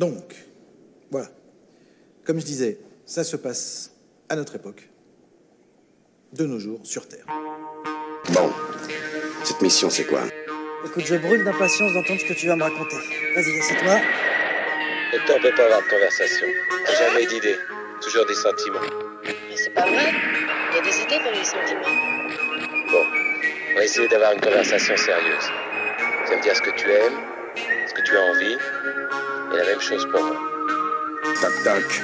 Donc, voilà. Comme je disais, ça se passe à notre époque, de nos jours, sur Terre. Bon, cette mission, c'est quoi? Écoute, je brûle d'impatience d'entendre ce que tu vas me raconter. Vas-y, assieds-toi. Le temps peut pas avoir de conversation. Jamais d'idées, toujours des sentiments. Mais c'est pas vrai. Il y a des idées dans les sentiments. Bon, on va essayer d'avoir une conversation sérieuse. Tu vas me dire ce que tu aimes, ce que tu as envie, et la même chose pour moi. Toc.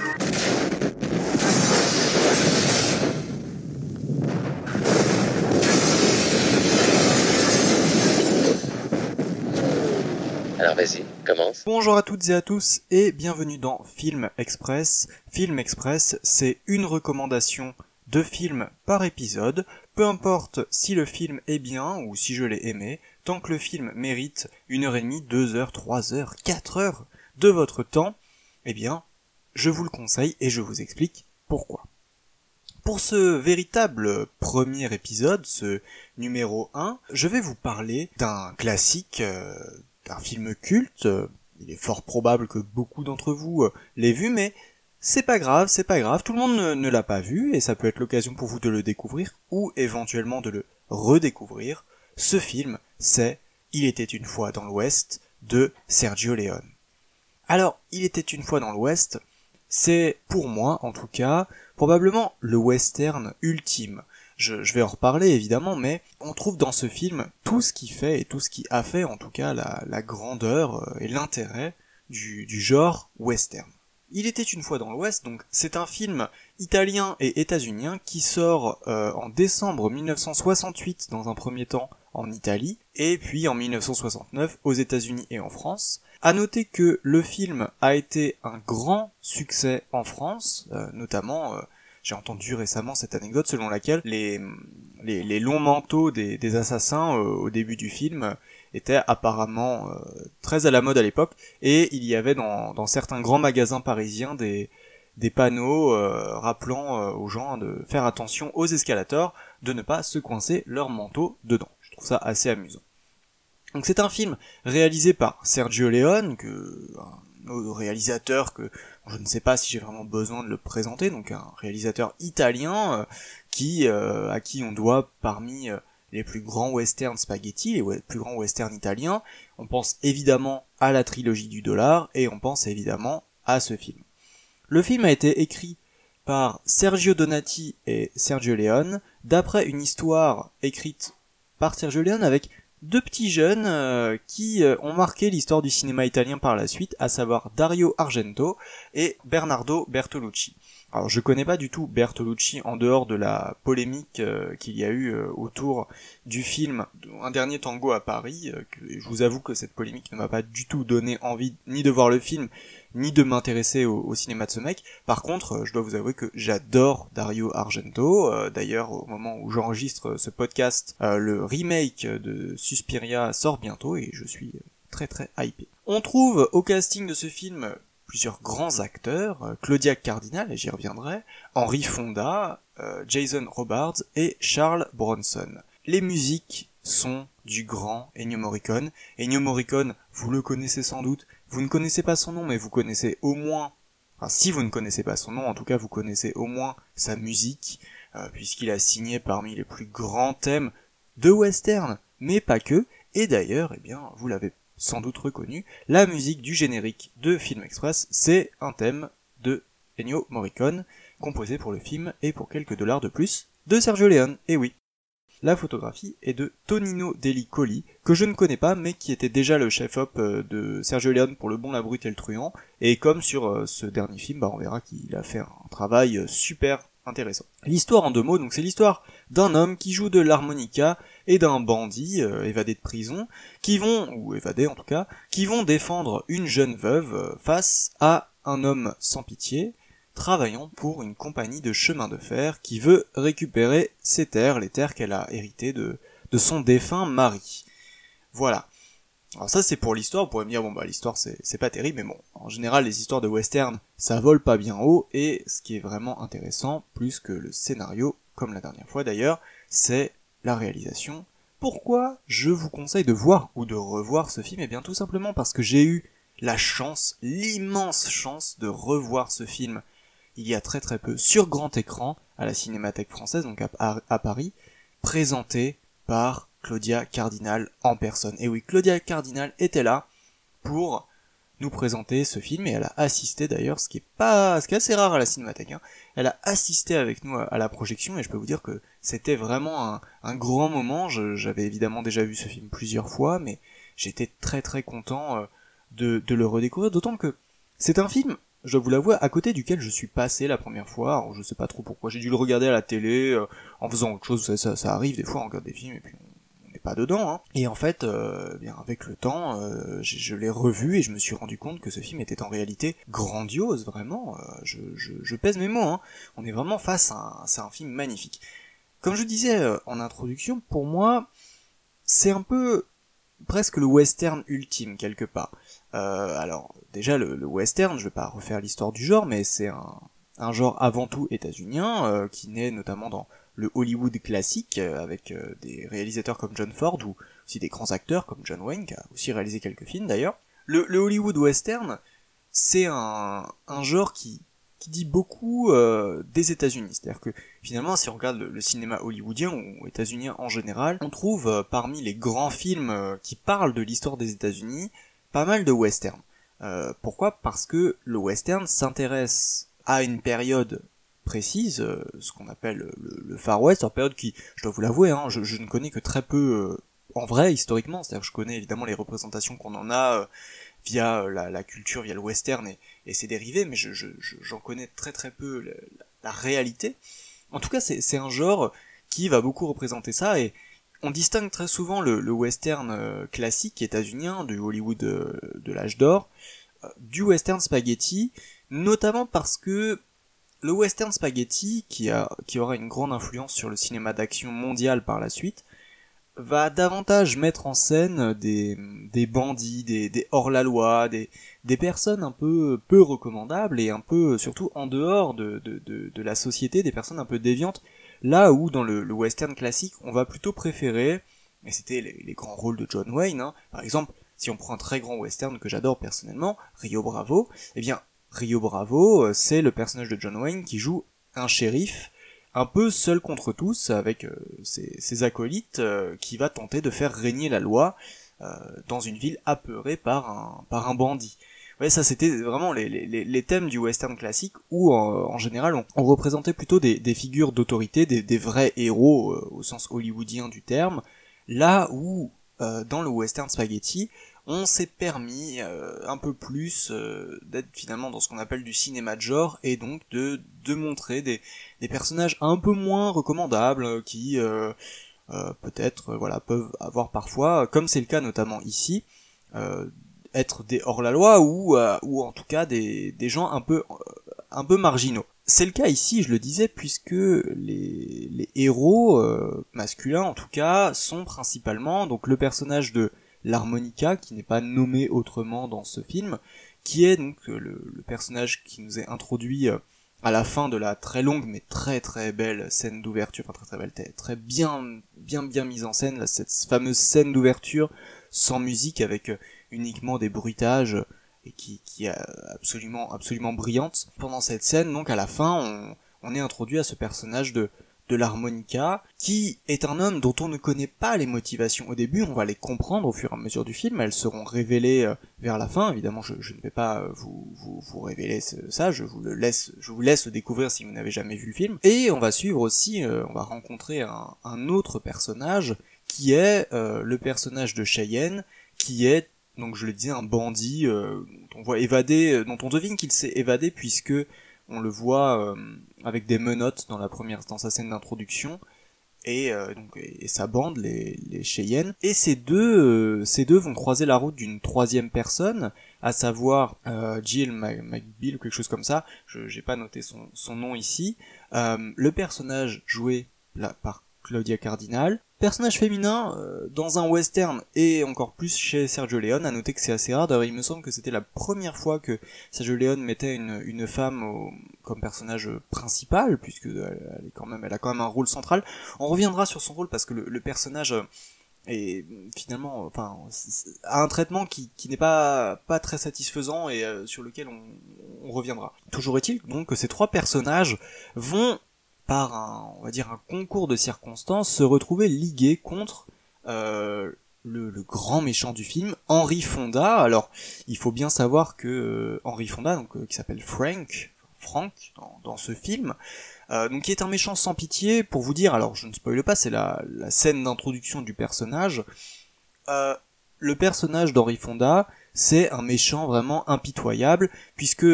Alors vas-y, commence. Bonjour à toutes et à tous et bienvenue dans Film Express. Film Express, c'est une recommandation de film par épisode, peu importe si le film est bien ou si je l'ai aimé, tant que le film mérite une heure et demie, deux heures, trois heures, quatre heures de votre temps, eh bien, je vous le conseille et je vous explique pourquoi. Pour ce véritable premier épisode, ce numéro 1, je vais vous parler d'un classique, euh, d'un film culte. Il est fort probable que beaucoup d'entre vous euh, l'aient vu, mais c'est pas grave, c'est pas grave, tout le monde ne, ne l'a pas vu, et ça peut être l'occasion pour vous de le découvrir, ou éventuellement de le redécouvrir. Ce film, c'est Il était une fois dans l'Ouest de Sergio Leone. Alors, Il était une fois dans l'Ouest, c'est, pour moi en tout cas, probablement le western ultime. Je, vais en reparler évidemment, mais on trouve dans ce film tout ce qui fait et tout ce qui a fait en tout cas la, grandeur euh, et l'intérêt du, du genre western. Il était une fois dans l'Ouest, donc c'est un film italien et états-unien qui sort euh, en décembre 1968 dans un premier temps en Italie, et puis en 1969 aux États-Unis et en France. À noter que le film a été un grand succès en France, euh, notamment, euh, j'ai entendu récemment cette anecdote selon laquelle les, les, longs manteaux des, des assassins euh, au début du film étaient apparemment très à la mode à l'époque, et il y avait dans, dans certains grands magasins parisiens des, des panneaux rappelant aux gens de faire attention aux escalators, de ne pas se coincer leur manteau dedans. Trouve ça assez amusant. Donc c'est un film réalisé par Sergio Leone, que, un réalisateur que je ne sais pas si j'ai vraiment besoin de le présenter, donc un réalisateur italien euh, qui euh, à qui on doit parmi euh, les plus grands westerns spaghetti, les plus grands westerns italiens, on pense évidemment à la trilogie du dollar et on pense évidemment à ce film. Le film a été écrit par Sergio Donati et Sergio Leone d'après une histoire écrite par Sergio avec deux petits jeunes euh, qui euh, ont marqué l'histoire du cinéma italien par la suite, à savoir Dario Argento et Bernardo Bertolucci. Alors je connais pas du tout Bertolucci en dehors de la polémique euh, qu'il y a eu autour du film Un dernier tango à Paris. Je vous avoue que cette polémique ne m'a pas du tout donné envie ni de voir le film ni de m'intéresser au, cinéma de ce mec. Par contre, je dois vous avouer que j'adore Dario Argento. Euh, D'ailleurs, au moment où j'enregistre ce podcast, euh, le remake de Suspiria sort bientôt et je suis très très hypé. On trouve au casting de ce film plusieurs grands acteurs, Claudia Cardinal, et j'y reviendrai, Henry Fonda, euh, Jason Robards et Charles Bronson. Les musiques sont du grand Ennio Morricone. Ennio Morricone, vous le connaissez sans doute, vous ne connaissez pas son nom, mais vous connaissez au moins, enfin si vous ne connaissez pas son nom, en tout cas vous connaissez au moins sa musique, euh, puisqu'il a signé parmi les plus grands thèmes de western, mais pas que, et d'ailleurs, eh bien, vous l'avez sans doute reconnu, la musique du générique de Film Express, c'est un thème de Ennio Morricone, composé pour le film et pour quelques dollars de plus de Sergio Leone, et oui, la photographie est de Tonino Delicoli, que je ne connais pas, mais qui était déjà le chef-op de Sergio Leone pour Le Bon, la Brute et le Truand. Et comme sur ce dernier film, bah, on verra qu'il a fait un travail super intéressant. L'histoire en deux mots, donc c'est l'histoire d'un homme qui joue de l'harmonica et d'un bandit euh, évadé de prison, qui vont, ou évadé en tout cas, qui vont défendre une jeune veuve euh, face à un homme sans pitié, travaillant pour une compagnie de chemin de fer qui veut récupérer ses terres, les terres qu'elle a héritées de, de son défunt mari. Voilà. Alors ça c'est pour l'histoire, vous pourrez me dire bon bah l'histoire c'est pas terrible, mais bon, en général les histoires de western ça vole pas bien haut, et ce qui est vraiment intéressant, plus que le scénario, comme la dernière fois d'ailleurs, c'est la réalisation. Pourquoi je vous conseille de voir ou de revoir ce film? Eh bien tout simplement parce que j'ai eu la chance, l'immense chance de revoir ce film il y a très très peu sur grand écran à la Cinémathèque française, donc à, Paris, présenté par Claudia Cardinal en personne. Et oui, Claudia Cardinal était là pour nous présenter ce film et elle a assisté d'ailleurs, ce qui est pas, ce qui est assez rare à la Cinémathèque. Hein. Elle a assisté avec nous à, la projection et je peux vous dire que c'était vraiment un, grand moment. J'avais évidemment déjà vu ce film plusieurs fois, mais j'étais très très content euh, de le redécouvrir. D'autant que c'est un film je vous l'avouer, à côté duquel je suis passé la première fois, je sais pas trop pourquoi, j'ai dû le regarder à la télé, euh, en faisant autre chose, ça, ça, arrive des fois, on regarde des films et puis on n'est pas dedans, hein. Et en fait, euh, bien avec le temps, euh, je, l'ai revu et je me suis rendu compte que ce film était en réalité grandiose, vraiment, je, je, je, pèse mes mots, hein. on est vraiment face à un, c'est un film magnifique. Comme je disais en introduction, pour moi, c'est un peu presque le western ultime quelque part. Euh, alors déjà le, western, je vais pas refaire l'histoire du genre, mais c'est un, genre avant tout états-unien euh, qui naît notamment dans le Hollywood classique euh, avec des réalisateurs comme John Ford ou aussi des grands acteurs comme John Wayne qui a aussi réalisé quelques films d'ailleurs. Le, Hollywood western, c'est un, genre qui, qui dit beaucoup des États-Unis. C'est-à-dire que finalement, si on regarde le, cinéma hollywoodien ou états-unien en général, on trouve parmi les grands films qui parlent de l'histoire des États-Unis pas mal de western. Euh, pourquoi? Parce que le western s'intéresse à une période précise, euh, ce qu'on appelle le, Far West, une période qui, je dois vous l'avouer, hein, je, ne connais que très peu euh, en vrai historiquement, c'est-à-dire que je connais évidemment les représentations qu'on en a via la, culture, via le western et, ses dérivés, mais j'en je, connais très très peu la, réalité. En tout cas, c'est un genre qui va beaucoup représenter ça et, on distingue très souvent le, western euh, classique états-unien, du Hollywood euh, de l'âge d'or, euh, du western spaghetti, notamment parce que le western spaghetti, qui, a, qui aura une grande influence sur le cinéma d'action mondial par la suite, va davantage mettre en scène des, bandits, des, hors-la-loi, des, des personnes un peu peu recommandables et un peu surtout en dehors de, de, de, de la société, des personnes un peu déviantes. Là où dans le, western classique, on va plutôt préférer, et c'était les, grands rôles de John Wayne, hein, par exemple, si on prend un très grand western que j'adore personnellement, Rio Bravo, eh bien, Rio Bravo, euh, c'est le personnage de John Wayne qui joue un shérif un peu seul contre tous avec euh, ses, acolytes euh, qui va tenter de faire régner la loi dans une ville apeurée par un, par un bandit. Ouais, ça c'était vraiment les, les, les, thèmes du western classique où en, général on, représentait plutôt des, des figures d'autorité, des, vrais héros euh, au sens hollywoodien du terme, là où euh, dans le western spaghetti on s'est permis euh, un peu plus d'être finalement dans ce qu'on appelle du cinéma de genre et donc de, de montrer des, des personnages un peu moins recommandables qui peut-être voilà peuvent avoir parfois, comme c'est le cas notamment ici, être des hors-la-loi ou, euh, ou en tout cas des, des gens un peu, un peu marginaux. C'est le cas ici, je le disais, puisque les, les héros euh, masculins, en tout cas, sont principalement donc le personnage de l'harmonica, qui n'est pas nommé autrement dans ce film, qui est donc le, le personnage qui nous est introduit euh, à la fin de la très longue mais très très belle scène d'ouverture, enfin très très belle, très bien bien bien mise en scène, cette fameuse scène d'ouverture sans musique avec uniquement des bruitages et qui, qui est absolument absolument brillante. Pendant cette scène, donc à la fin, on est introduit à ce personnage de de l'harmonica, qui est un homme dont on ne connaît pas les motivations au début, on va les comprendre au fur et à mesure du film, elles seront révélées euh, vers la fin, évidemment je, ne vais pas euh, vous, vous, vous révéler ça, je vous le laisse, je vous laisse découvrir si vous n'avez jamais vu le film, et on va suivre aussi, euh, on va rencontrer un, autre personnage, qui est le personnage de Cheyenne, qui est donc je le disais, un bandit dont on voit évader, dont on devine qu'il s'est évadé puisque on le voit avec des menottes dans la première, dans sa scène d'introduction, et donc et, sa bande, les, les Cheyennes. Et ces deux, ces deux vont croiser la route d'une troisième personne, à savoir Jill McBeal ou quelque chose comme ça. Je j'ai pas noté son, son nom ici. le personnage joué par Claudia Cardinal. Personnage féminin euh, dans un western et encore plus chez Sergio Leone, à noter que c'est assez rare, d'ailleurs il me semble que c'était la première fois que Sergio Leone mettait une, femme comme personnage principal, puisque elle, est quand même, elle a quand même un rôle central. On reviendra sur son rôle parce que le, personnage et finalement, enfin, a un traitement qui, qui n'est pas pas très satisfaisant et euh, sur lequel on, on reviendra. Toujours est-il donc que ces trois personnages vont par un, on va dire un concours de circonstances, se retrouver ligués contre euh, le, grand méchant du film, Henry Fonda. Alors, il faut bien savoir que euh, Henry Fonda, donc qui s'appelle Frank, Frank dans, ce film, euh, donc qui est un méchant sans pitié, pour vous dire, alors je ne spoile pas, c'est la, la, scène d'introduction du personnage. Euh, le personnage d'Henri Fonda, c'est un méchant vraiment impitoyable, puisque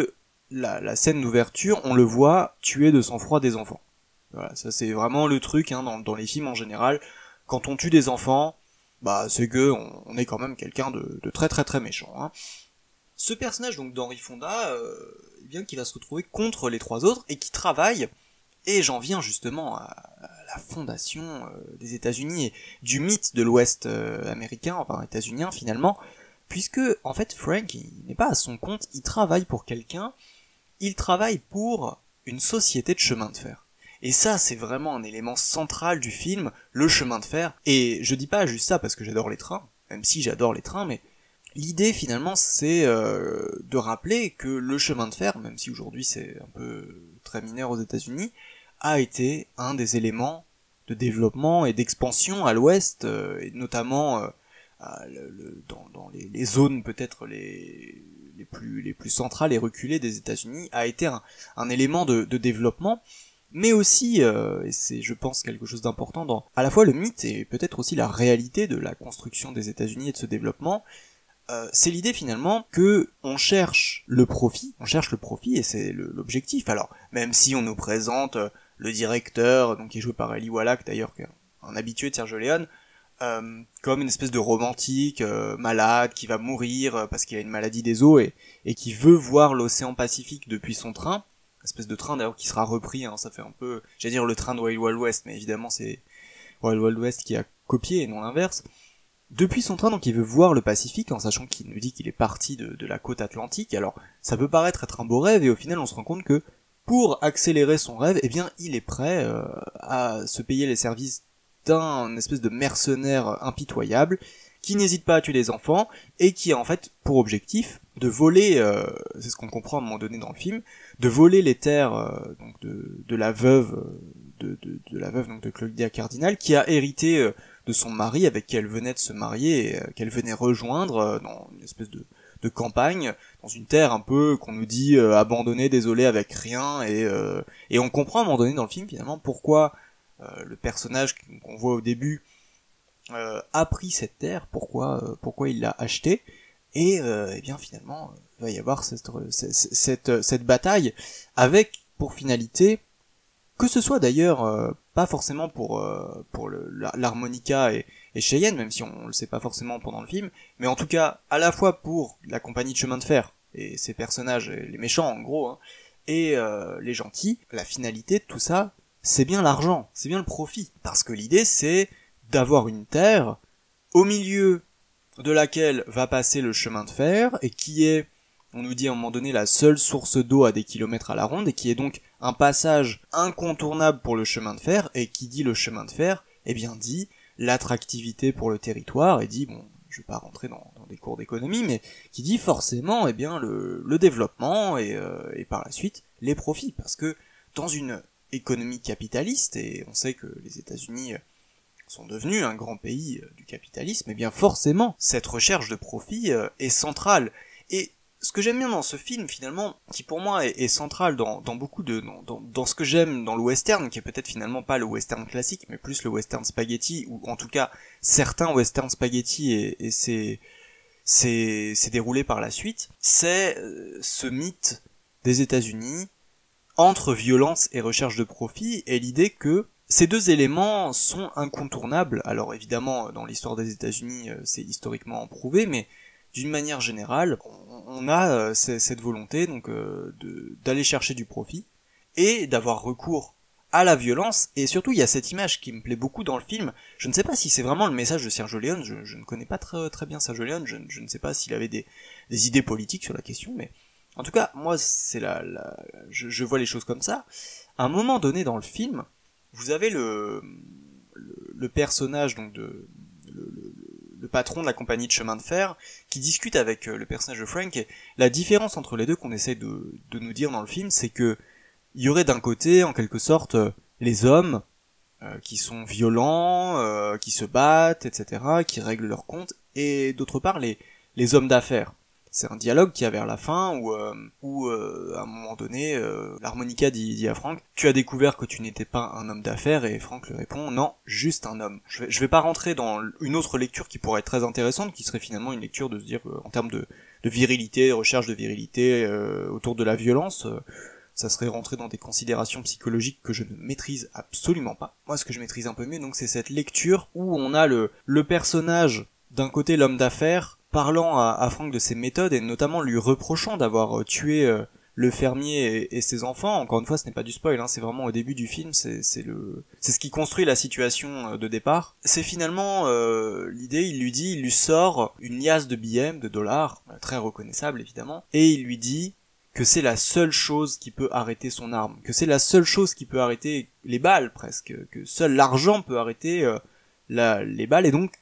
la, la scène d'ouverture, on le voit tuer de sang-froid des enfants. Voilà, ça c'est vraiment le truc hein, dans, les films en général. Quand on tue des enfants, bah c'est que on, est quand même quelqu'un de, très très très méchant. Hein. Ce personnage donc d'Henri Fonda, euh, bien qui va se retrouver contre les trois autres et qui travaille et j'en viens justement à la fondation euh, des États-Unis et du mythe de l'Ouest euh, américain, enfin états-unien finalement, puisque en fait Frank il n'est pas à son compte, il travaille pour quelqu'un, il travaille pour une société de chemin de fer. Et ça, c'est vraiment un élément central du film, le chemin de fer. Et je dis pas juste ça parce que j'adore les trains, même si j'adore les trains, mais l'idée finalement c'est euh, de rappeler que le chemin de fer, même si aujourd'hui c'est un peu très mineur aux États-Unis, a été un des éléments de développement et d'expansion à l'ouest, euh, et notamment euh, dans, les, zones peut-être les, les, plus, les plus centrales et reculées des États-Unis, a été un, élément de, développement, mais aussi, euh, et c'est je pense quelque chose d'important dans à la fois le mythe et peut-être aussi la réalité de la construction des États-Unis et de ce développement, euh, c'est l'idée finalement que on cherche le profit, on cherche le profit et c'est l'objectif. Alors même si on nous présente euh, le directeur, donc qui est joué par Eli Wallach d'ailleurs, un habitué de Sergio Leone, euh, comme une espèce de romantique euh, malade qui va mourir euh, parce qu'il a une maladie des os et, et qui veut voir l'océan Pacifique depuis son train, espèce de train d'ailleurs qui sera repris, hein, ça fait un peu, j'allais dire le train de Wild Wild West, mais évidemment c'est Wild Wild West qui a copié et non l'inverse. Depuis son train, donc il veut voir le Pacifique en sachant qu'il nous dit qu'il est parti de, la côte atlantique. Alors ça peut paraître être un beau rêve et au final on se rend compte que pour accélérer son rêve, eh bien, il est prêt euh, à se payer les services d'un espèce de mercenaire impitoyable qui n'hésite pas à tuer les enfants et qui a en fait pour objectif de voler, euh, c'est ce qu'on comprend à un moment donné dans le film, de voler les terres euh, de, de, la veuve de, de, de, la veuve donc de Claudia Cardinal qui a hérité euh, de son mari avec qui elle venait de se marier et euh, qu'elle venait rejoindre euh, dans une espèce de de campagne dans une terre un peu qu'on nous dit euh, abandonnée, désolée, avec rien, et, euh, et on comprend à un moment donné dans le film finalement pourquoi euh, le personnage qu'on voit au début a pris cette terre, pourquoi, pourquoi il l'a acheté, et, et bien finalement il va y avoir cette, cette, cette bataille avec pour finalité que ce soit d'ailleurs euh, pas forcément pour euh, pour l'harmonica et, Cheyenne, même si on, le sait pas forcément pendant le film, mais en tout cas à la fois pour la compagnie de chemin de fer et ses personnages, les méchants en gros, hein, et euh, les gentils, la finalité de tout ça, c'est bien l'argent, c'est bien le profit, parce que l'idée c'est d'avoir une terre au milieu de laquelle va passer le chemin de fer et qui est on nous dit à un moment donné la seule source d'eau à des kilomètres à la ronde et qui est donc un passage incontournable pour le chemin de fer et qui dit le chemin de fer, eh bien dit l'attractivité pour le territoire et dit bon je vais pas rentrer dans, des cours d'économie mais qui dit forcément eh bien le, le développement et, euh, et par la suite les profits. Parce que dans une économie capitaliste et on sait que les États-Unis sont devenus un grand pays euh, du capitalisme, eh bien forcément cette recherche de profit euh, est centrale. Et ce que j'aime bien dans ce film finalement, qui pour moi est, central dans, dans, beaucoup de dans, dans ce que j'aime dans le western, qui est peut-être finalement pas le western classique, mais plus le western spaghetti, ou en tout cas certains western spaghetti et, et c'est c'est c'est déroulé par la suite, c'est euh, ce mythe des États-Unis entre violence et recherche de profit et l'idée que ces deux éléments sont incontournables. Alors évidemment, dans l'histoire des États-Unis, euh, c'est historiquement prouvé, mais d'une manière générale, on a euh, cette volonté donc euh, d'aller chercher du profit et d'avoir recours à la violence et surtout il y a cette image qui me plaît beaucoup dans le film. Je ne sais pas si c'est vraiment le message de Sergio Leone, je, ne connais pas très, bien Sergio Leone, je, ne sais pas s'il avait des, idées politiques sur la question, mais en tout cas moi c'est la, la je, je, vois les choses comme ça. À un moment donné dans le film, vous avez le le, le personnage donc de le, patron de la compagnie de chemin de fer, qui discute avec euh, le personnage de Frank. Et la différence entre les deux qu'on essaie de, de nous dire dans le film, c'est que il y aurait d'un côté, en quelque sorte, euh, les hommes euh, qui sont violents, qui se battent, etc., qui règlent leurs comptes, et d'autre part les, les hommes d'affaires. C'est un dialogue qui a vers la fin où, euh, où euh, à un moment donné, euh, l'harmonica dit, à Franck Tu as découvert que tu n'étais pas un homme d'affaires et Franck lui répond Non, juste un homme. Je vais, vais pas rentrer dans une autre lecture qui pourrait être très intéressante, qui serait finalement une lecture de se dire euh, en termes de, de virilité, recherche de virilité euh, autour de la violence. euh, ça serait rentrer dans des considérations psychologiques que je ne maîtrise absolument pas. Moi, ce que je maîtrise un peu mieux, donc, c'est cette lecture où on a le, le personnage, d'un côté l'homme d'affaires, parlant à, à Frank de ses méthodes et notamment lui reprochant d'avoir euh, tué euh, le fermier et, ses enfants. Encore une fois, ce n'est pas du spoil, hein, c'est vraiment au début du film, c'est le, c'est ce qui construit la situation euh, de départ. C'est finalement l'idée, il lui dit, il lui sort une liasse de billets, de dollars, très reconnaissable évidemment, et il lui dit que c'est la seule chose qui peut arrêter son arme, que c'est la seule chose qui peut arrêter les balles presque, que seul l'argent peut arrêter les balles et donc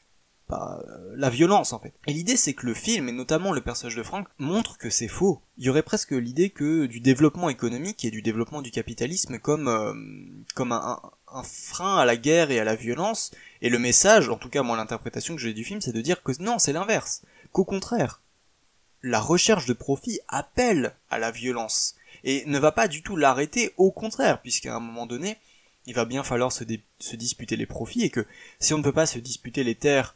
euh, la violence en fait. Et l'idée c'est que le film, et notamment le personnage de Frank, montre que c'est faux. Il y aurait presque l'idée que du développement économique et du développement du capitalisme comme, euh, comme un, un, frein à la guerre et à la violence, et le message, en tout cas moi l'interprétation que j'ai du film, c'est de dire que non, c'est l'inverse. Qu'au contraire, la recherche de profit appelle à la violence et ne va pas du tout l'arrêter, au contraire, puisqu'à un moment donné, il va bien falloir se, se disputer les profits et que si on ne peut pas se disputer les terres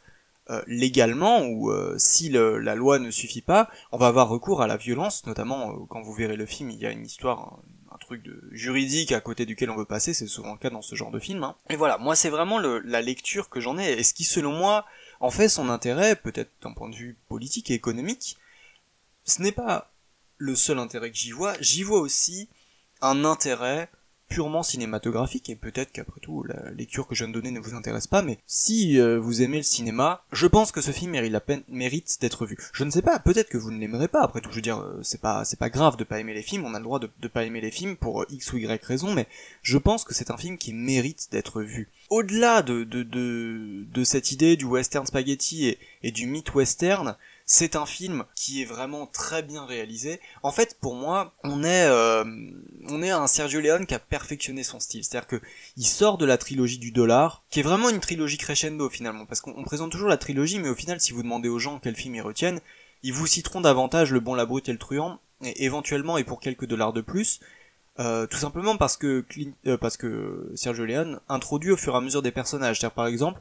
euh, légalement ou euh, si la loi ne suffit pas, on va avoir recours à la violence, notamment euh, quand vous verrez le film, il y a une histoire, un, truc de juridique à côté duquel on veut passer, c'est souvent le cas dans ce genre de film. hein. Et voilà, moi c'est vraiment la lecture que j'en ai, et ce qui selon moi en fait son intérêt, peut-être d'un point de vue politique et économique, ce n'est pas le seul intérêt que j'y vois, j'y vois aussi un intérêt purement cinématographique, et peut-être qu'après tout, la lecture que je viens de donner ne vous intéresse pas, mais si euh, vous aimez le cinéma, je pense que ce film mérite la peine, mérite d'être vu. Je ne sais pas, peut-être que vous ne l'aimerez pas, après tout, je veux dire, euh, c'est pas, c'est pas grave de pas aimer les films, on a le droit de, de pas aimer les films pour euh, X ou Y raison, mais je pense que c'est un film qui mérite d'être vu. Au-delà de, de, de, cette idée du western spaghetti et, et du mythe western, c'est un film qui est vraiment très bien réalisé. En fait, pour moi, on est, euh, on est un Sergio Leone qui a perfectionné son style. C'est-à-dire que il sort de la trilogie du dollar, qui est vraiment une trilogie crescendo finalement, parce qu'on on présente toujours la trilogie, mais au final, si vous demandez aux gens quel film ils retiennent, ils vous citeront davantage Le Bon, la Brute et le Truand, et éventuellement et pour quelques dollars de plus. Euh, tout simplement parce que euh, parce que Sergio Leone introduit au fur et à mesure des personnages. C'est-à-dire par exemple,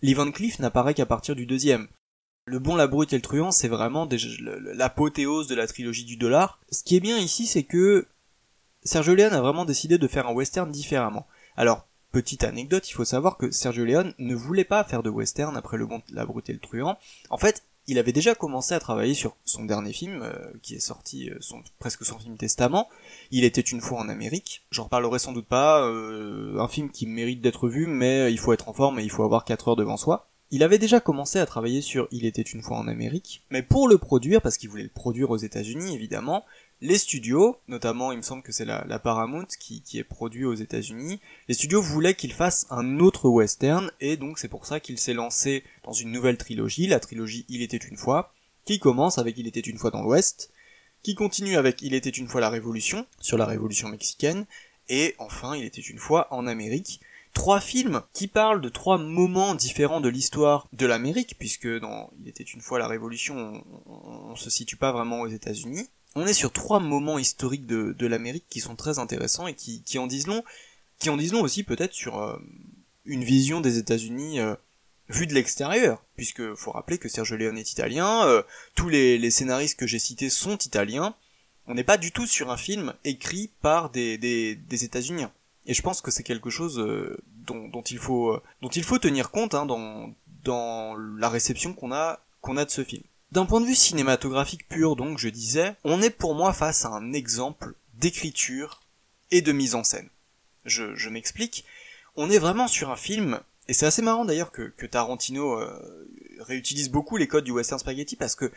Lee Van Cleef n'apparaît qu'à partir du deuxième. Le bon, la brute et le truand, c'est vraiment l'apothéose de la trilogie du dollar. Ce qui est bien ici, c'est que Sergio Leone a vraiment décidé de faire un western différemment. Alors, petite anecdote, il faut savoir que Sergio Leone ne voulait pas faire de western après Le bon, la brute et le truand. En fait, il avait déjà commencé à travailler sur son dernier film, euh, qui est sorti, euh, son, presque son film Testament. Il était une fois en Amérique. J'en reparlerai sans doute pas. euh, un film qui mérite d'être vu, mais il faut être en forme et il faut avoir 4 heures devant soi. Il avait déjà commencé à travailler sur Il était une fois en Amérique, mais pour le produire, parce qu'il voulait le produire aux États-Unis évidemment, les studios, notamment il me semble que c'est la, Paramount qui, qui est produit aux États-Unis, les studios voulaient qu'il fasse un autre western, et donc c'est pour ça qu'il s'est lancé dans une nouvelle trilogie, la trilogie Il était une fois, qui commence avec Il était une fois dans l'Ouest, qui continue avec Il était une fois la Révolution, sur la Révolution mexicaine, et enfin Il était une fois en Amérique, trois films qui parlent de trois moments différents de l'histoire de l'Amérique, puisque dans Il était une fois la Révolution, on, se situe pas vraiment aux États-Unis. On est sur trois moments historiques de, de l'Amérique qui sont très intéressants et qui, qui en disent long, qui en disent long aussi peut-être sur euh, une vision des États-Unis euh, vue de l'extérieur, puisque faut rappeler que Sergio Leone est italien, euh, tous les, les scénaristes que j'ai cités sont italiens. On n'est pas du tout sur un film écrit par des, des, des États-Unis. Et je pense que c'est quelque chose euh, dont, il faut, euh, dont il faut tenir compte hein, dans, dans la réception qu'on a, a de ce film. D'un point de vue cinématographique pur, donc, je disais, on est pour moi face à un exemple d'écriture et de mise en scène. Je, je m'explique. On est vraiment sur un film, et c'est assez marrant d'ailleurs que, que Tarantino euh, réutilise beaucoup les codes du western spaghetti parce que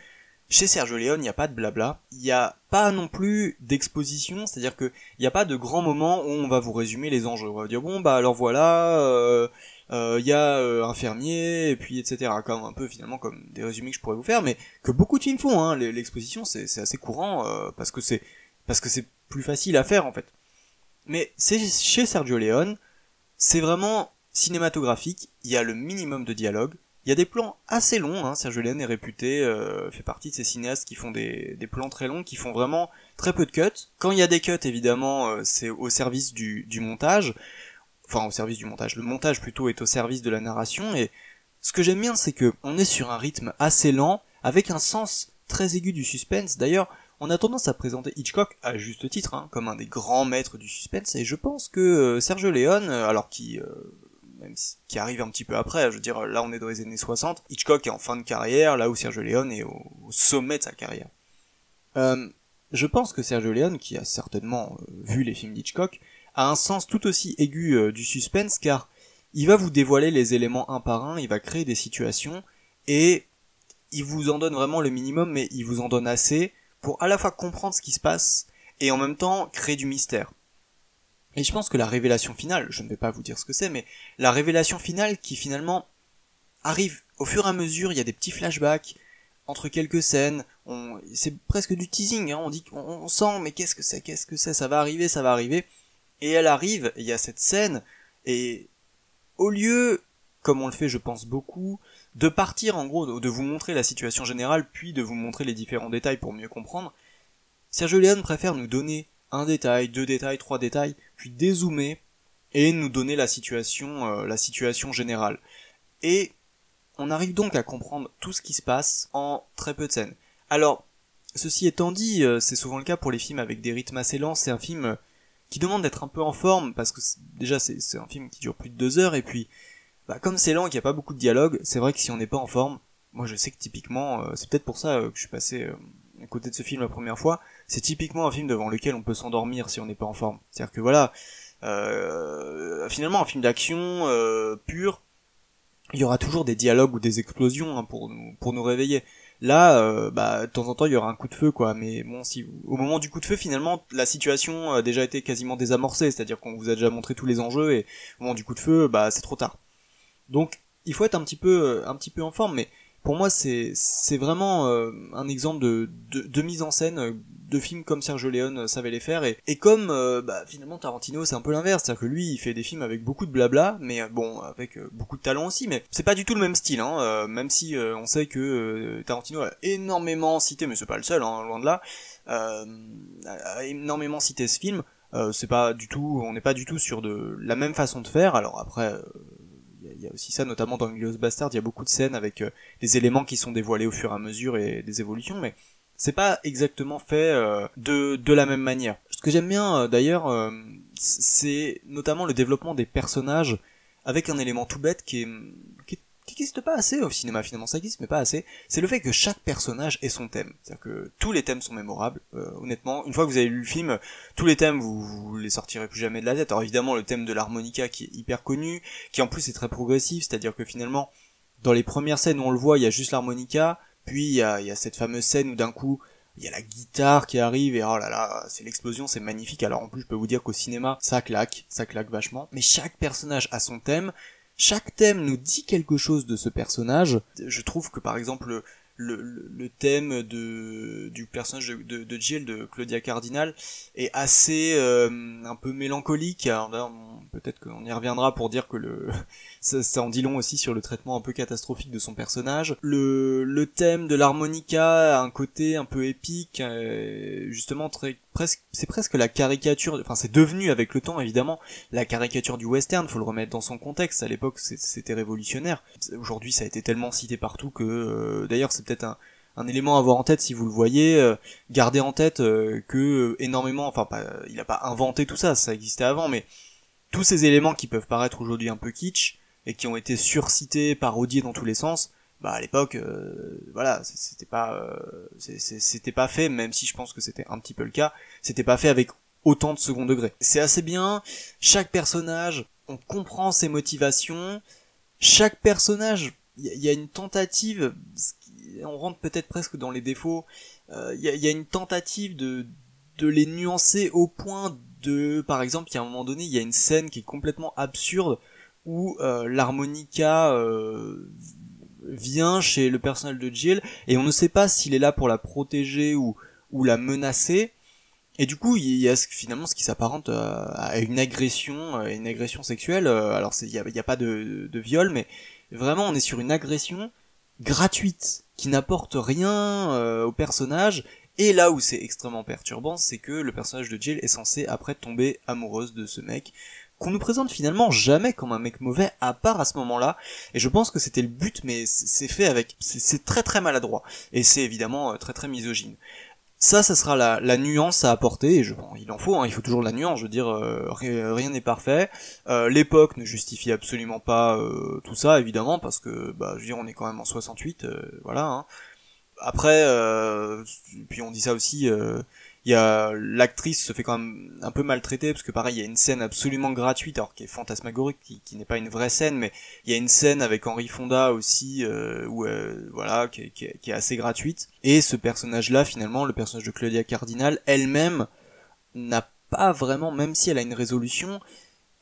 chez Sergio Leone, il n'y a pas de blabla, il n'y a pas non plus d'exposition, c'est-à-dire que il n'y a pas de grand moment où on va vous résumer les enjeux. On va dire bon bah alors voilà, euh, euh, y a euh, un fermier, et puis etc. Comme un peu finalement comme des résumés que je pourrais vous faire, mais que beaucoup de films font. Hein. L'exposition c'est c'est assez courant euh, parce que c'est parce que c'est plus facile à faire en fait. Mais c'est chez Sergio Leone, c'est vraiment cinématographique. Il y a le minimum de dialogue. Il y a des plans assez longs. Hein. Sergio Leone est réputé, euh, fait partie de ces cinéastes qui font des, plans très longs, qui font vraiment très peu de cuts. Quand il y a des cuts, évidemment, euh, c'est au service du, montage enfin au service du montage. Le montage plutôt est au service de la narration et ce que j'aime bien c'est que on est sur un rythme assez lent avec un sens très aigu du suspense. D'ailleurs, on a tendance à présenter Hitchcock à juste titre hein, comme un des grands maîtres du suspense et je pense que euh, Sergio Leone, euh, alors qui qui arrive un petit peu après, je veux dire là on est dans les années 60, Hitchcock est en fin de carrière, là où Sergio Leone est au, au sommet de sa carrière. Euh, je pense que Sergio Leone, qui a certainement euh, vu les films d'Hitchcock, a un sens tout aussi aigu euh, du suspense car il va vous dévoiler les éléments un par un, il va créer des situations et il vous en donne vraiment le minimum mais il vous en donne assez pour à la fois comprendre ce qui se passe et en même temps créer du mystère. Et je pense que la révélation finale, je ne vais pas vous dire ce que c'est, mais la révélation finale qui finalement arrive au fur et à mesure, il y a des petits flashbacks entre quelques scènes, on, c'est presque du teasing, hein, on dit on sent mais qu'est-ce que c'est, qu'est-ce que c'est, ça va arriver, ça va arriver, et elle arrive, il y a cette scène, et au lieu, comme on le fait je pense beaucoup, de partir en gros, de de vous montrer la situation générale, puis de vous montrer les différents détails pour mieux comprendre, Sergio Leone préfère nous donner un détail, deux détails, trois détails, puis dézoomer et nous donner la situation, euh, la situation générale. Et on arrive donc à comprendre tout ce qui se passe en très peu de scènes. Alors, ceci étant dit, euh, c'est souvent le cas pour les films avec des rythmes assez lents. C'est un film euh, qui demande d'être un peu en forme parce que déjà c'est un film qui dure plus de deux heures et puis bah, comme c'est lent et qu'il n'y a pas beaucoup de dialogue, c'est vrai que si on n'est pas en forme, moi je sais que typiquement, euh, c'est peut-être pour ça que je suis passé à côté de ce film la première fois, c'est typiquement un film devant lequel on peut s'endormir si on n'est pas en forme. C'est-à-dire que voilà, euh, finalement un film d'action euh, pur, il y aura toujours des dialogues ou des explosions hein, pour nous pour nous réveiller. Là, euh, bah, de temps en temps, il y aura un coup de feu, quoi. Mais bon, si au moment du coup de feu, finalement, la situation a déjà été quasiment désamorcée, c'est-à-dire qu'on vous a déjà montré tous les enjeux et au moment du coup de feu, bah, c'est trop tard. Donc, il faut être un petit peu, un petit peu en forme. Mais pour moi, c'est vraiment euh, un exemple de, mise en scène euh, de films comme Sergio Leone euh, savait les faire. Et, comme bah, finalement Tarantino c'est un peu l'inverse. C'est à dire que lui il fait des films avec beaucoup de blabla mais bon avec beaucoup de talent aussi. Mais c'est pas du tout le même style hein, même si on sait que Tarantino a énormément cité mais c'est pas le seul hein, loin de là a énormément cité ce film. C'est pas du tout on n'est pas du tout sur de la même façon de faire. Alors après il y a- aussi ça, notamment dans Glorious Bastard, il y a beaucoup de scènes avec euh, des éléments qui sont dévoilés au fur et à mesure et des évolutions, mais c'est pas exactement fait euh, de, la même manière. Ce que j'aime bien euh, d'ailleurs, c'est notamment le développement des personnages avec un élément tout bête qui est qui n'existe pas assez au cinéma finalement ça existe mais pas assez c'est le fait que chaque personnage ait son thème c'est à dire que tous les thèmes sont mémorables euh, honnêtement une fois que vous avez lu le film tous les thèmes vous, vous les sortirez plus jamais de la tête alors évidemment le thème de l'harmonica qui est hyper connu qui en plus est très progressif c'est à dire que finalement dans les premières scènes où on le voit il y a juste l'harmonica puis il y a, il y a cette fameuse scène où d'un coup il y a la guitare qui arrive et oh là là, c'est l'explosion, c'est magnifique. Alors en plus, je peux vous dire qu'au cinéma, ça claque, ça claque vachement. Mais chaque personnage a son thème. Chaque thème nous dit quelque chose de ce personnage. Je trouve que par exemple le, le, thème de du personnage de, de, de Jill, de Claudia Cardinal, est assez euh, un peu mélancolique. Alors peut-être qu'on y reviendra pour dire que le ça, ça en dit long aussi sur le traitement un peu catastrophique de son personnage. Le, le thème de l'harmonica a un côté un peu épique, euh, justement très presque c'est presque la caricature, enfin c'est devenu avec le temps évidemment la caricature du western. Faut le remettre dans son contexte. À l'époque c'était révolutionnaire. Aujourd'hui ça a été tellement cité partout que euh, d'ailleurs peut-être un élément à avoir en tête si vous le voyez, euh, gardez en tête euh, que euh, énormément, enfin pas, il a pas inventé tout ça, ça existait avant, mais tous ces éléments qui peuvent paraître aujourd'hui un peu kitsch et qui ont été surcités, parodiés dans tous les sens, bah à l'époque, voilà, c'était pas, c'était pas fait, même si je pense que c'était un petit peu le cas, c'était pas fait avec autant de second degré. C'est assez bien. Chaque personnage, on comprend ses motivations. Chaque personnage, il y a une tentative. On rentre peut-être presque dans les défauts. euh, Il y, a, il y a une tentative de de les nuancer au point de, par exemple, il y a un moment donné, il y a une scène qui est complètement absurde où euh, l'harmonica euh, vient chez le personnage de Jill et on ne sait pas s'il est là pour la protéger ou, ou la menacer. Et du coup, il y a finalement ce qui s'apparente à, une agression, une agression sexuelle. Euh, Alors, il n'y a, a pas de, de viol, mais vraiment, on est sur une agression gratuite qui n'apporte rien euh, au personnage. Et là où c'est extrêmement perturbant, c'est que le personnage de Jill est censé après tomber amoureuse de ce mec qu'on nous présente finalement jamais comme un mec mauvais à part à ce moment-là. Et je pense que c'était le but mais c'est fait avec c'est c'est très très maladroit. Et c'est évidemment euh, très très misogyne ça ça sera la, la nuance à apporter et je bon, il en faut hein, il faut toujours de la nuance je veux dire euh, ri- rien n'est parfait Euh, l'époque ne justifie absolument pas euh, tout ça évidemment parce que bah je veux dire on est quand même en 68 euh, voilà hein. après euh, puis on dit ça aussi euh, il y a l'actrice se fait quand même un peu maltraiter parce que pareil il y a une scène absolument gratuite alors qui est fantasmagorique qui, n'est pas une vraie scène mais il y a une scène avec Henri Fonda aussi euh, euh, voilà qui est, qui est- assez gratuite. Et ce personnage là finalement le personnage de Claudia Cardinal elle-même n'a pas vraiment même si elle a une résolution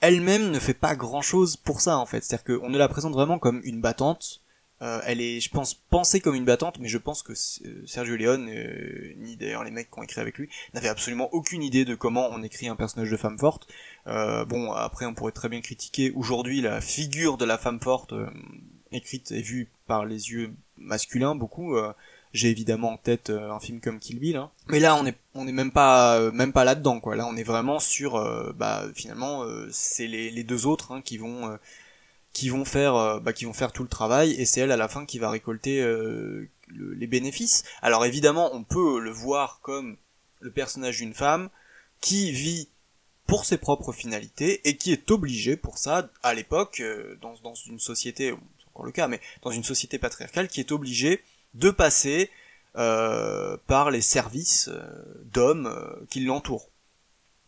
elle-même ne fait pas grand chose pour ça en fait. C'est à dire qu'on ne la présente vraiment comme une battante euh, elle est, je pense, pensée comme une battante, mais je pense que euh, Sergio Leone, euh, ni d'ailleurs les mecs qui ont écrit avec lui, n'avaient absolument aucune idée de comment on écrit un personnage de femme forte. Euh, bon, après, on pourrait très bien critiquer aujourd'hui la figure de la femme forte, écrite et vue par les yeux masculins, beaucoup. j'ai évidemment en tête un film comme Kill Bill, hein. mais là on est on est même pas même pas là dedans quoi. Là on est vraiment sur bah finalement c'est les, deux autres hein, qui vont qui vont faire euh, bah, qui vont faire tout le travail et c'est elle à la fin qui va récolter euh, le- les bénéfices. Alors évidemment, on peut le voir comme le personnage d'une femme qui vit pour ses propres finalités et qui est obligée pour ça à l'époque euh, dans dans une société c'est encore le cas mais dans une société patriarcale qui est obligée de passer euh, par les services d'hommes qui l'entourent.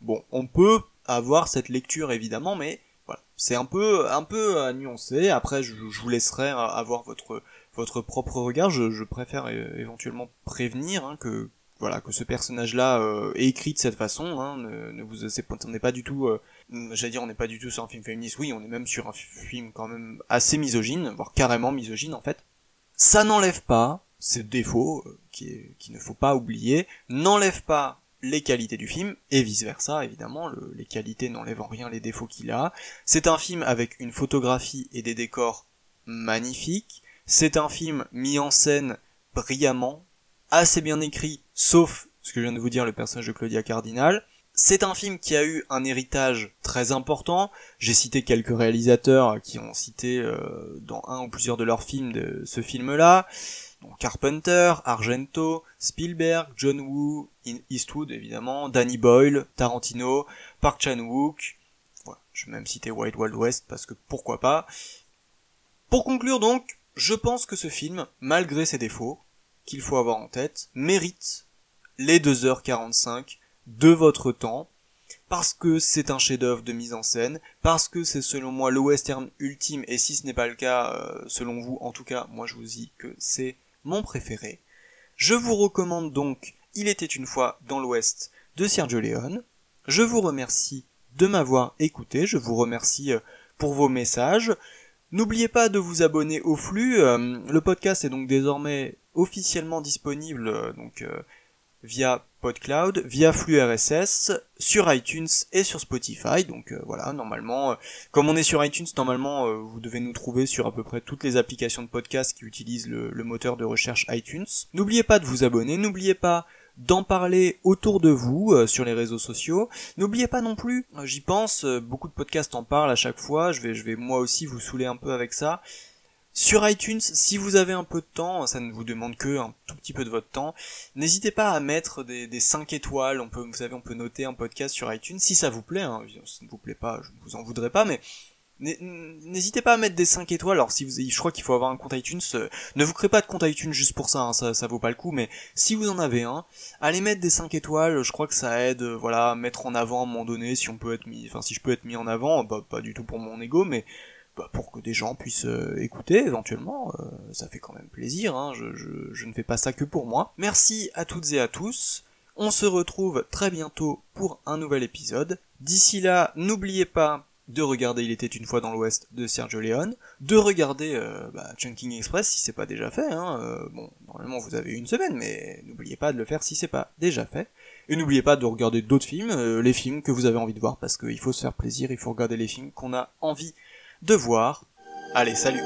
Bon, on peut avoir cette lecture évidemment, mais voilà, c'est un peu un peu à nuancer. Après, je, je vous laisserai avoir votre votre propre regard. Je, je préfère éventuellement prévenir hein, que voilà que ce personnage-là euh, est écrit de cette façon. Hein, ne, ne vous on n'est pas du tout, euh, j'allais dire, on n'est pas du tout sur un film féministe. Oui, on est même sur un film quand même assez misogyne, voire carrément misogyne en fait. Ça n'enlève pas ces défauts euh, qui, est- qu'il ne faut pas oublier, n'enlève pas les qualités du film, et vice versa, évidemment, le- les qualités n'enlèvent en rien les défauts qu'il a. C'est un film avec une photographie et des décors magnifiques, c'est un film mis en scène brillamment, assez bien écrit, sauf ce que je viens de vous dire, le personnage de Claudia Cardinal. C'est un film qui a eu un héritage très important. J'ai cité quelques réalisateurs qui ont cité euh, dans un ou plusieurs de leurs films de ce film-là. Donc Carpenter, Argento, Spielberg, John Woo, Eastwood évidemment, Danny Boyle, Tarantino, Park Chan-wook. Je vais même citer Wild Wild West parce que pourquoi pas. Pour conclure donc, je pense que ce film, malgré ses défauts, qu'il faut avoir en tête, mérite les 2h45 de votre temps, parce que c'est un chef-d'œuvre de mise en scène, parce que c'est selon moi le western ultime, et si ce n'est pas le cas, euh, selon vous, en tout cas, moi je vous dis que c'est mon préféré. Je vous recommande donc Il était une fois dans l'Ouest de Sergio Leone. Je vous remercie de m'avoir écouté, je vous remercie euh, pour vos messages. N'oubliez pas de vous abonner au flux. euh, le podcast est donc désormais officiellement disponible euh, donc via PodCloud, via flux RSS, sur iTunes et sur Spotify. Donc voilà, normalement, comme on est sur iTunes, normalement, vous devez nous trouver sur à peu près toutes les applications de podcast qui utilisent le moteur de recherche iTunes. N'oubliez pas de vous abonner, n'oubliez pas d'en parler autour de vous euh, sur les réseaux sociaux. N'oubliez pas non plus, euh, j'y pense, euh, beaucoup de podcasts en parlent à chaque fois, je vais, je vais moi aussi vous saouler un peu avec ça. Sur iTunes, si vous avez un peu de temps, ça ne vous demande que un tout petit peu de votre temps, n'hésitez pas à mettre des, des 5 étoiles, on peut, vous savez, on peut noter un podcast sur iTunes, si ça vous plaît, hein, si ça ne vous plaît pas, je ne vous en voudrais pas, mais n'hésitez pas à mettre des 5 étoiles, alors si vous, je crois qu'il faut avoir un compte iTunes, euh, ne vous créez pas de compte iTunes juste pour ça, hein, ça, ça vaut pas le coup, mais si vous en avez un, allez mettre des 5 étoiles, je crois que ça aide, euh, voilà, à mettre en avant à un moment donné, si on peut être mis, enfin si je peux être mis en avant, bah, pas du tout pour mon ego, mais bah, pour que des gens puissent euh, écouter éventuellement, ça fait quand même plaisir, hein, je, je, je ne fais pas ça que pour moi. Merci à toutes et à tous, on se retrouve très bientôt pour un nouvel épisode. D'ici là, n'oubliez pas de regarder Il était une fois dans l'Ouest de Sergio Leone, de regarder euh, bah, Chunking Express si c'est pas déjà fait. Hein. Euh, bon, normalement vous avez une semaine, mais n'oubliez pas de le faire si c'est pas déjà fait. Et n'oubliez pas de regarder d'autres films, euh, les films que vous avez envie de voir, parce qu'il faut se faire plaisir, il faut regarder les films qu'on a envie de voir. Allez, salut